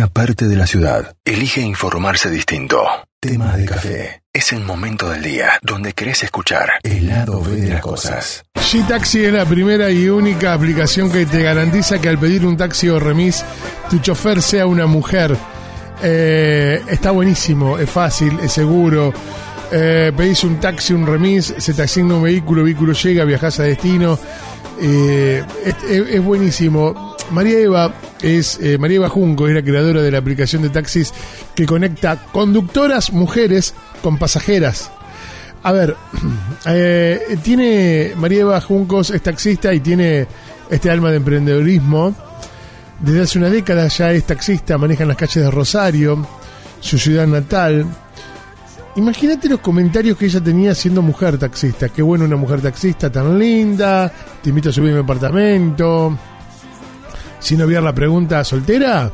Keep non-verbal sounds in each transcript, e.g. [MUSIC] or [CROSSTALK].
una parte de la ciudad. Elige informarse distinto. Tema de café. Es el momento del día donde querés escuchar el lado B de las cosas. G-Taxi es la primera y única aplicación que te garantiza que al pedir un taxi o remis, tu chofer sea una mujer. Eh, está buenísimo, es fácil, es seguro. Eh, pedís un taxi, un remis, se te asigna un vehículo, el vehículo llega, viajas a destino. Eh, es, es- es buenísimo. María Eva es eh, María Eva Junco, es la creadora de la aplicación de taxis que conecta conductoras mujeres con pasajeras. A ver, [CLEARS THROAT] eh, tiene María Eva Juncos, es taxista y tiene este alma de emprendedorismo. Desde hace una década ya es taxista, maneja en las calles de Rosario, su ciudad natal. Imagínate los comentarios que ella tenía siendo mujer taxista. Qué bueno una mujer taxista tan linda. Te invito a subir a mi apartamento. Sin obviar la pregunta, ¿soltera?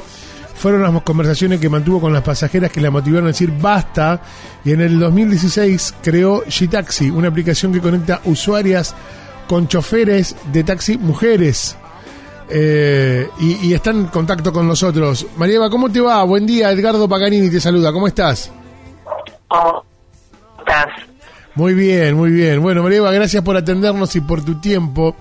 Fueron las conversaciones que mantuvo con las pasajeras que la motivaron a decir basta. Y en el 2016 creó G-Taxi, una aplicación que conecta usuarias con choferes de taxi mujeres. Eh, y, y están en contacto con nosotros. María Eva, ¿cómo te va? Buen día, Edgardo Paganini te saluda. ¿Cómo estás? ¿Cómo estás? Muy bien, muy bien. Bueno, María Eva, gracias por atendernos y por tu tiempo.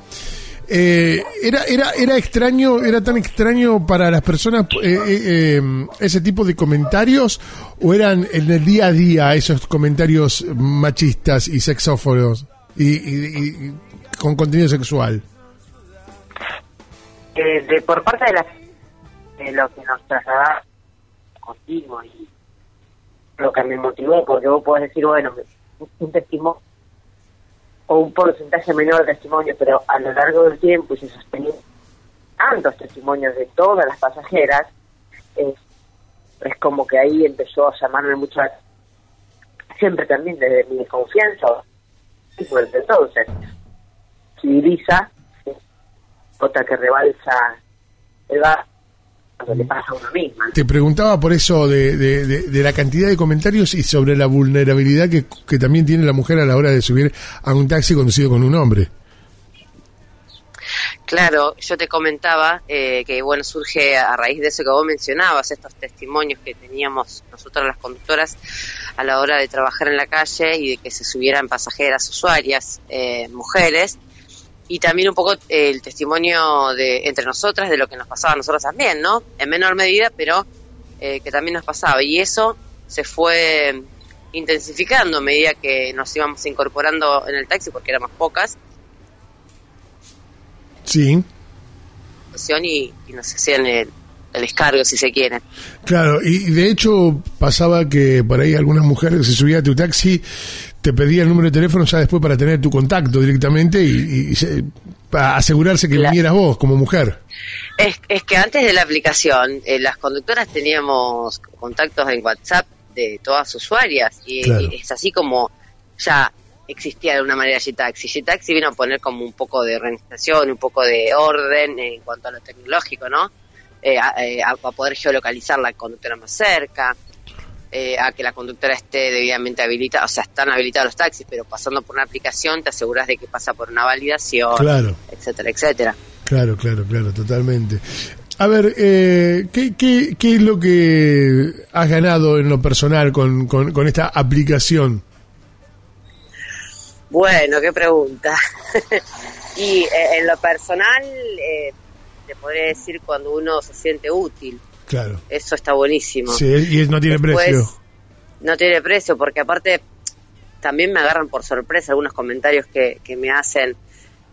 Eh, era, era, era extraño, era tan extraño para las personas eh, eh, eh, ese tipo de comentarios o eran en el día a día esos comentarios machistas y sexófonos y, y- con contenido sexual. Eh, de, por parte de, la, de lo que nos trasladaba contigo y lo que me motivó, porque vos podés decir, bueno, un testimonio o un porcentaje menor de testimonios, pero a lo largo del tiempo y se sostenía tantos testimonios de todas las pasajeras, eh, es como que ahí empezó a llamarme mucho siempre también desde mi desconfianza, y desde entonces, civiliza otra que rebalsa el cuando le pasa a uno misma. Te preguntaba por eso de, de- de- de la cantidad de comentarios y sobre la vulnerabilidad que, que también tiene la mujer a la hora de subir a un taxi conducido con un hombre. Claro, yo te comentaba eh, que bueno surge a raíz de eso que vos mencionabas, estos testimonios que teníamos nosotras las conductoras a la hora de trabajar en la calle y de que se subieran pasajeras, usuarias, eh, mujeres, y también un poco eh, el testimonio de entre nosotras de lo que nos pasaba a nosotros también, ¿no? En menor medida, pero eh, que también nos pasaba y eso se fue intensificando a medida que nos íbamos incorporando en el taxi porque éramos pocas Sí, y, y nos hacían el, el descargo, si se quiere. claro. Y y de hecho pasaba que por ahí algunas mujeres se subía a tu taxi, te pedía el número de teléfono ya después para tener tu contacto directamente y, y- y se- para asegurarse que La- vinieras vos como mujer. Es, es que antes de la aplicación, eh, las conductoras teníamos contactos en WhatsApp de todas sus usuarias y, Claro. y es así como ya existía de una manera G-Taxi. G-Taxi vino a poner como un poco de organización, un poco de orden en cuanto a lo tecnológico, ¿no? Eh, a, eh, a- a poder geolocalizar la conductora más cerca, eh, a que la conductora esté debidamente habilitada, o sea, están habilitados los taxis, pero pasando por una aplicación te aseguras de que pasa por una validación, Claro. etcétera, etcétera. Claro, claro, claro, totalmente. A ver, eh, ¿qué, qué, qué es lo que has ganado en lo personal con, con, con esta aplicación? Bueno, qué pregunta. [LAUGHS] y eh, en lo personal, eh, te podría decir cuando uno se siente útil. Claro. Eso está buenísimo. Sí, y no tiene Después, precio. No tiene precio, porque aparte también me agarran por sorpresa algunos comentarios que, que me hacen.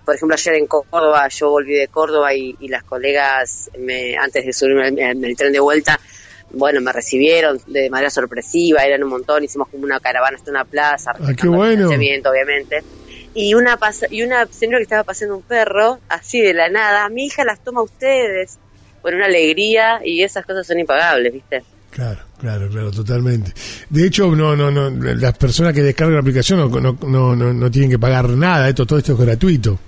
Por ejemplo, ayer en Córdoba, yo volví de Córdoba y, y las colegas, me, antes de subirme en, en el tren de vuelta, bueno, me recibieron de manera sorpresiva, eran un montón, hicimos como una caravana hasta una plaza, Ah, qué el bueno. distanciamiento, obviamente. Y una pasa- y una señora que estaba paseando un perro, así de la nada, mi hija las toma a ustedes. Bueno, una alegría y esas cosas son impagables, ¿viste? Claro, claro, claro, totalmente. De hecho, no, no, no, las personas que descargan la aplicación no, no, no, no, no tienen que pagar nada, esto, todo esto es gratuito.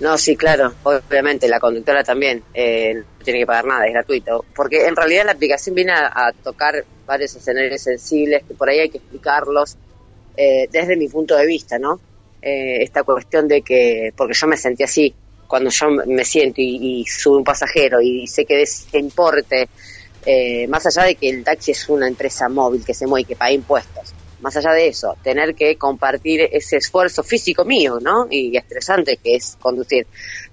No, sí, claro, obviamente la conductora también eh, no tiene que pagar nada, es gratuito. Porque en realidad la aplicación viene a, a tocar varios escenarios sensibles que por ahí hay que explicarlos eh, desde mi punto de vista, ¿no? Eh, esta cuestión de que, porque yo me sentí así cuando yo me siento y, y sube un pasajero y sé que importe, eh, más allá de que el taxi es una empresa móvil que se mueve y que paga impuestos, más allá de eso, tener que compartir ese esfuerzo físico mío, ¿no? Y estresante que es conducir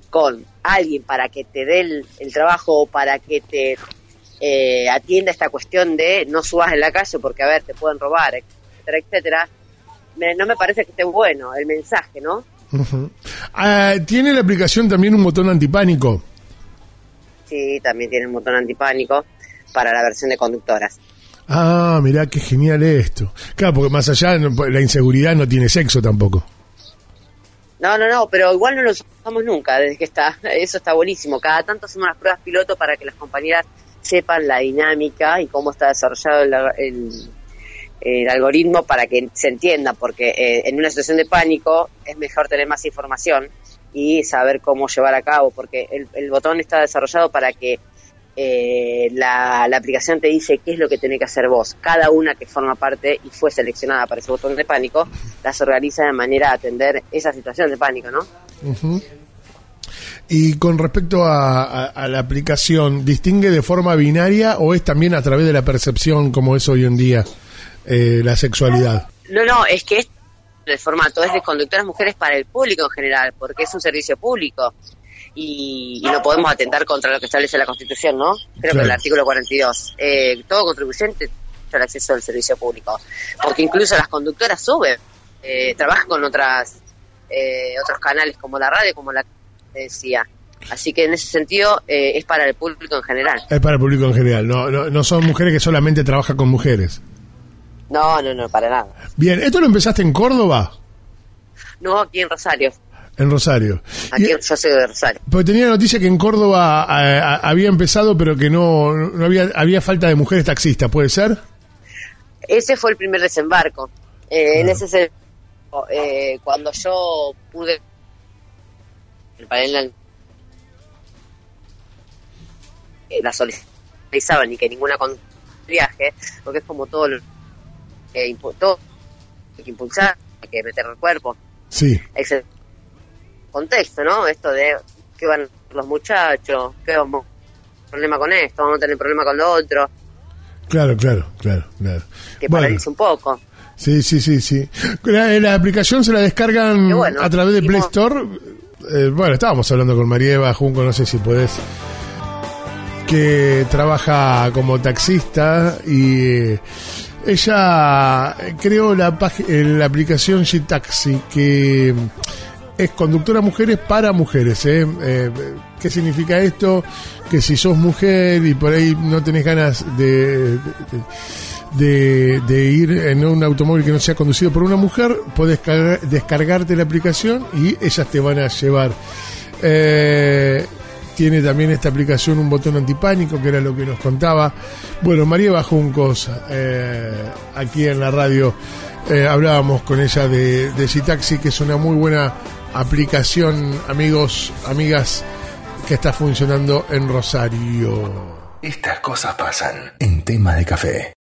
con alguien para que te dé el, el trabajo, para que te eh, atienda esta cuestión de no subas en la calle porque, a ver, te pueden robar, etcétera, etcétera, me- no me parece que esté bueno el mensaje, ¿no? Ujú. Ah, Tiene la aplicación también un botón antipánico. Sí, también tiene un botón antipánico para la versión de conductoras. Ah, mirá qué genial esto. Claro, porque más allá no- la inseguridad no tiene sexo tampoco. No, no, no, pero igual no lo usamos nunca desde que está. [LAUGHS] Eso está buenísimo. Cada tanto hacemos las pruebas piloto para que las compañeras sepan la dinámica y cómo está desarrollado el, el- el algoritmo para que se entienda, porque eh, en una situación de pánico es mejor tener más información y saber cómo llevar a cabo, porque el, botón está desarrollado para que eh, la, la aplicación te dice qué es lo que tenés que hacer vos. Cada una que forma parte y fue seleccionada para ese botón de pánico, las organiza de manera a atender esa situación de pánico, ¿no? Y con respecto a- a la aplicación, ¿distingue de forma binaria o es también a través de la percepción como es hoy en día eh, la sexualidad? No, no, es que es el formato es de conductoras mujeres para el público en general, porque es un servicio público y, y no podemos atentar contra lo que establece la Constitución, ¿no? Creo Claro. que el artículo 42. Eh, todo contribuyente tiene acceso al servicio público, porque incluso las conductoras suben, eh, trabajan con otras eh, otros canales como la radio, como la decía. Así que en ese sentido eh, es para el público en general. Es para el público en general, no, no, no son mujeres que solamente trabajan con mujeres. No, no, no, para nada. Bien, ¿esto lo empezaste en Córdoba? No, aquí en Rosario. En Rosario. Aquí Y- yo soy de Rosario. Porque tenía la noticia que en Córdoba eh, había empezado, pero que no, no había, había falta de mujeres taxistas, ¿puede ser? Ese fue el primer desembarco. Eh, En ese se- eh, cuando yo pude el panel eh, la solicitaban y que ninguna con viaje, porque es como todo lo que impu- todo hay que impulsar, hay que meter el cuerpo, Sí. ese contexto, ¿no? Esto de qué van los muchachos, qué vamos a problema con esto, vamos a tener problema con lo otro, Claro, claro, claro, claro. que Bueno, paraliza un poco. sí, sí, sí, sí. La, la aplicación se la descargan bueno. a través de Play Store. Eh, bueno, estábamos hablando con María Eva Junco, no sé si podés, que trabaja como taxista y eh, ella eh, creó la, eh, la aplicación G-Taxi que es conductora mujeres para mujeres. ¿eh? Eh, ¿Qué significa esto? Que si sos mujer y por ahí no tenés ganas de, de, ir en un automóvil que no sea conducido por una mujer, podés cargar- descargarte la aplicación y ellas te van a llevar. Tiene también esta aplicación un botón antipánico, que era lo que nos contaba. Bueno, María Bajuncos, eh, aquí en la radio, eh, hablábamos con ella de, de Gitaxi, que es una muy buena aplicación, amigos, amigas, que está funcionando en Rosario. Estas cosas pasan en tema de café.